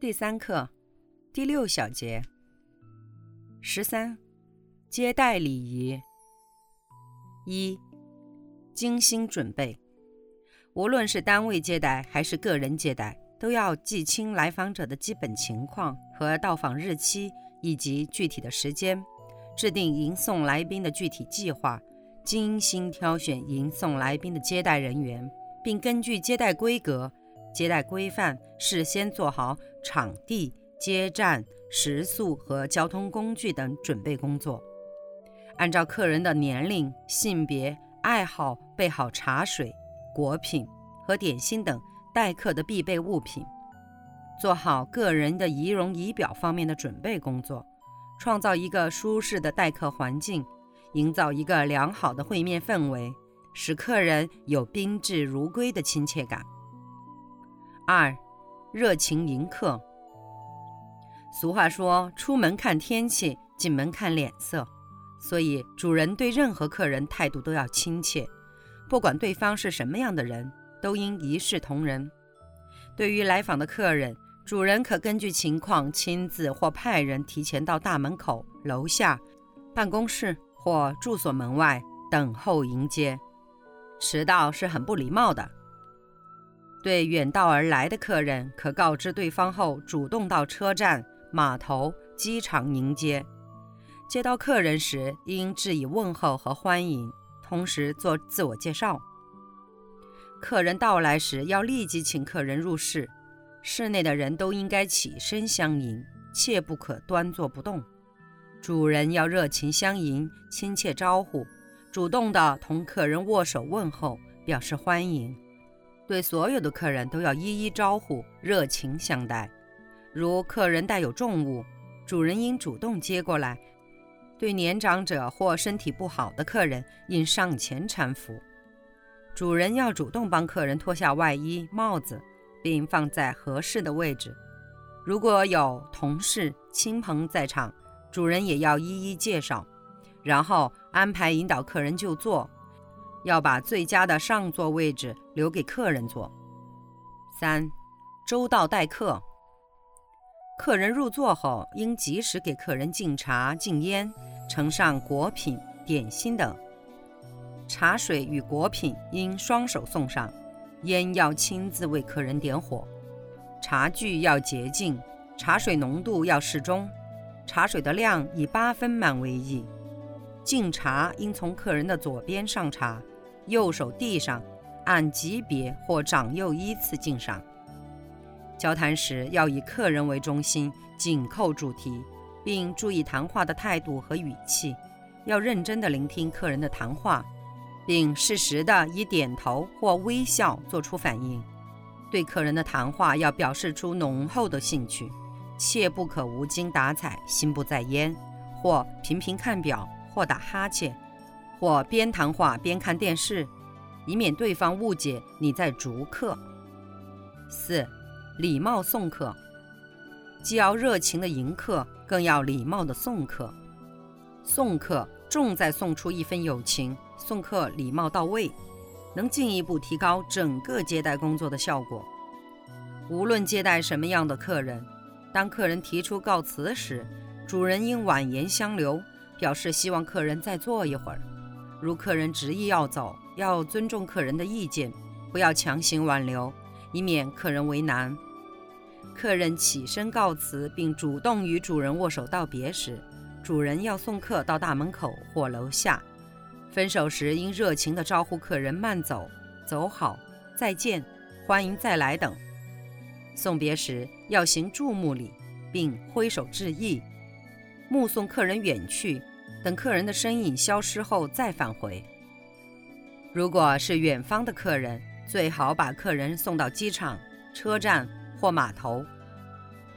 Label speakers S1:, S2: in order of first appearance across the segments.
S1: 第三课，第六小节。十三，接待礼仪。一，精心准备。无论是单位接待还是个人接待，都要记清来访者的基本情况和到访日期以及具体的时间，制定迎送来宾的具体计划，精心挑选迎送来宾的接待人员，并根据接待规格。接待规范，事先做好场地、接站、食宿和交通工具等准备工作。按照客人的年龄、性别、爱好备好茶水、果品和点心等待客的必备物品，做好个人的仪容仪表方面的准备工作，创造一个舒适的待客环境，营造一个良好的会面氛围，使客人有宾至如归的亲切感。二，热情迎客。俗话说：“出门看天气，进门看脸色。”所以，主人对任何客人态度都要亲切，不管对方是什么样的人，都应一视同仁。对于来访的客人，主人可根据情况亲自或派人提前到大门口、楼下、办公室或住所门外等候迎接。迟到是很不礼貌的。对远道而来的客人，可告知对方后，主动到车站、码头、机场迎接。接到客人时，应致以问候和欢迎，同时做自我介绍。客人到来时，要立即请客人入室，室内的人都应该起身相迎，切不可端坐不动。主人要热情相迎，亲切招呼，主动的同客人握手问候，表示欢迎。对所有的客人都要一一招呼，热情相待。如客人带有重物，主人应主动接过来；对年长者或身体不好的客人，应上前搀扶。主人要主动帮客人脱下外衣、帽子，并放在合适的位置。如果有同事、亲朋在场，主人也要一一介绍，然后安排引导客人就座。要把最佳的上座位置留给客人坐。三，周到待客。客人入座后，应及时给客人敬茶敬烟，盛上果品、点心等。茶水与果品应双手送上，烟要亲自为客人点火。茶具要洁净，茶水浓度要适中，茶水的量以八分满为宜。敬茶应从客人的左边上茶。右手递上，按级别或长幼依次敬上。交谈时要以客人为中心，紧扣主题，并注意谈话的态度和语气，要认真地聆听客人的谈话，并适时地以点头或微笑做出反应。对客人的谈话要表示出浓厚的兴趣，切不可无精打采、心不在焉，或频频看表，或打哈欠。或边谈话边看电视，以免对方误解你在逐客。四、礼貌送客，既要热情的迎客，更要礼貌的送客。送客重在送出一份友情，送客礼貌到位，能进一步提高整个接待工作的效果。无论接待什么样的客人，当客人提出告辞时，主人应婉言相留，表示希望客人再坐一会儿。如客人执意要走，要尊重客人的意见，不要强行挽留，以免客人为难。客人起身告辞并主动与主人握手道别时，主人要送客到大门口或楼下。分手时应热情地招呼客人慢走、走好、再见、欢迎再来等。送别时要行注目礼，并挥手致意，目送客人远去。等客人的身影消失后再返回。如果是远方的客人，最好把客人送到机场、车站或码头，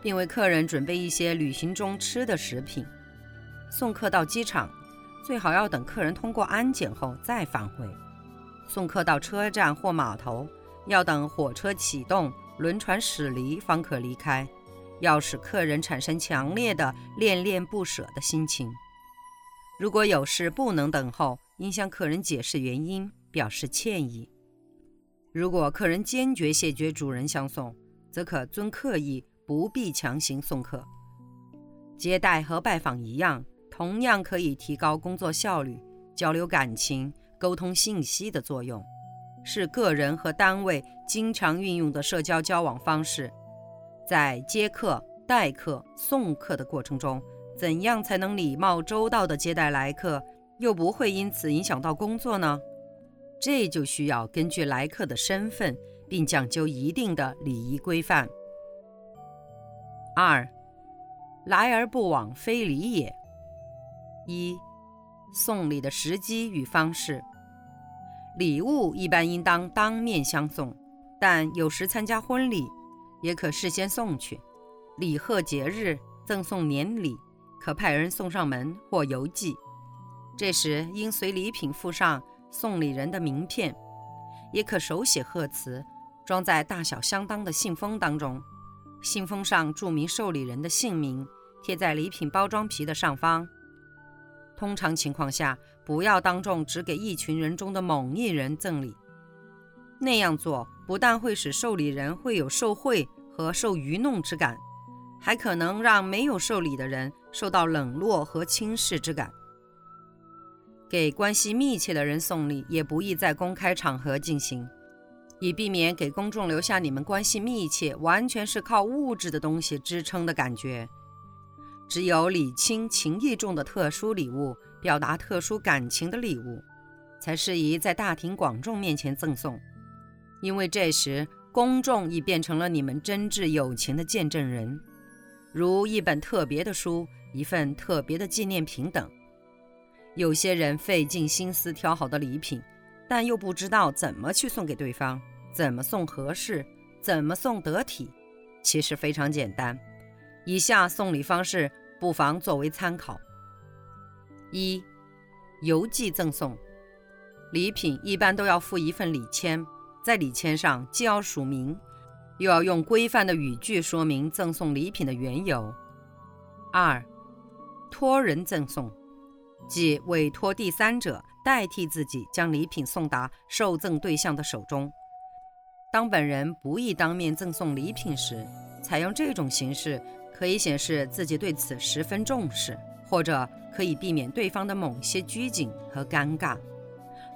S1: 并为客人准备一些旅行中吃的食品。送客到机场，最好要等客人通过安检后再返回。送客到车站或码头，要等火车启动、轮船驶离方可离开，要使客人产生强烈的恋恋不舍的心情。如果有事不能等候，应向客人解释原因，表示歉意。如果客人坚决谢绝主人相送，则可遵客意，不必强行送客。接待和拜访一样，同样可以提高工作效率、交流感情、沟通信息的作用，是个人和单位经常运用的社交交往方式。在接客、待客、送客的过程中，怎样才能礼貌周到地接待来客，又不会因此影响到工作呢？这就需要根据来客的身份，并讲究一定的礼仪规范。二，来而不往非礼也。一，送礼的时机与方式。礼物一般应当当面相送，但有时参加婚礼，也可事先送去。礼贺节日，赠送年礼。可派人送上门或邮寄，这时应随礼品附上送礼人的名片，也可手写贺词，装在大小相当的信封当中。信封上注明受礼人的姓名，贴在礼品包装皮的上方。通常情况下，不要当众只给一群人中的某一人赠礼，那样做不但会使受礼人会有受贿和受愚弄之感。还可能让没有受礼的人受到冷落和轻视之感。给关系密切的人送礼，也不宜在公开场合进行，以避免给公众留下你们关系密切、完全是靠物质的东西支撑的感觉。只有礼轻情意重的特殊礼物，表达特殊感情的礼物，才适宜在大庭广众面前赠送，因为这时公众已变成了你们真挚友情的见证人。如一本特别的书、一份特别的纪念品等。有些人费尽心思挑好的礼品，但又不知道怎么去送给对方，怎么送合适，怎么送得体。其实非常简单，以下送礼方式不妨作为参考：一、邮寄赠送礼品，一般都要附一份礼签，在礼签上既要署名。又要用规范的语句说明赠送礼品的缘由。二，托人赠送，即委托第三者代替自己将礼品送达受赠对象的手中。当本人不宜当面赠送礼品时，采用这种形式，可以显示自己对此十分重视，或者可以避免对方的某些拘谨和尴尬。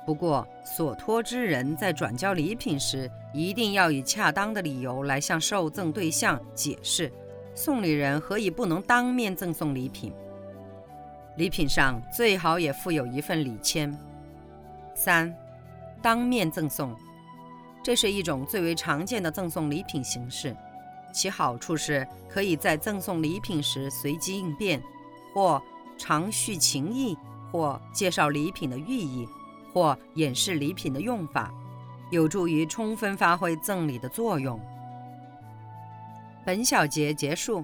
S1: 不过，所托之人在转交礼品时，一定要以恰当的理由来向受赠对象解释，送礼人何以不能当面赠送礼品。礼品上最好也附有一份礼签。三，当面赠送，这是一种最为常见的赠送礼品形式，其好处是可以在赠送礼品时随机应变，或长叙情意，或介绍礼品的寓意。或演示礼品的用法，有助于充分发挥赠礼的作用。本小节结束。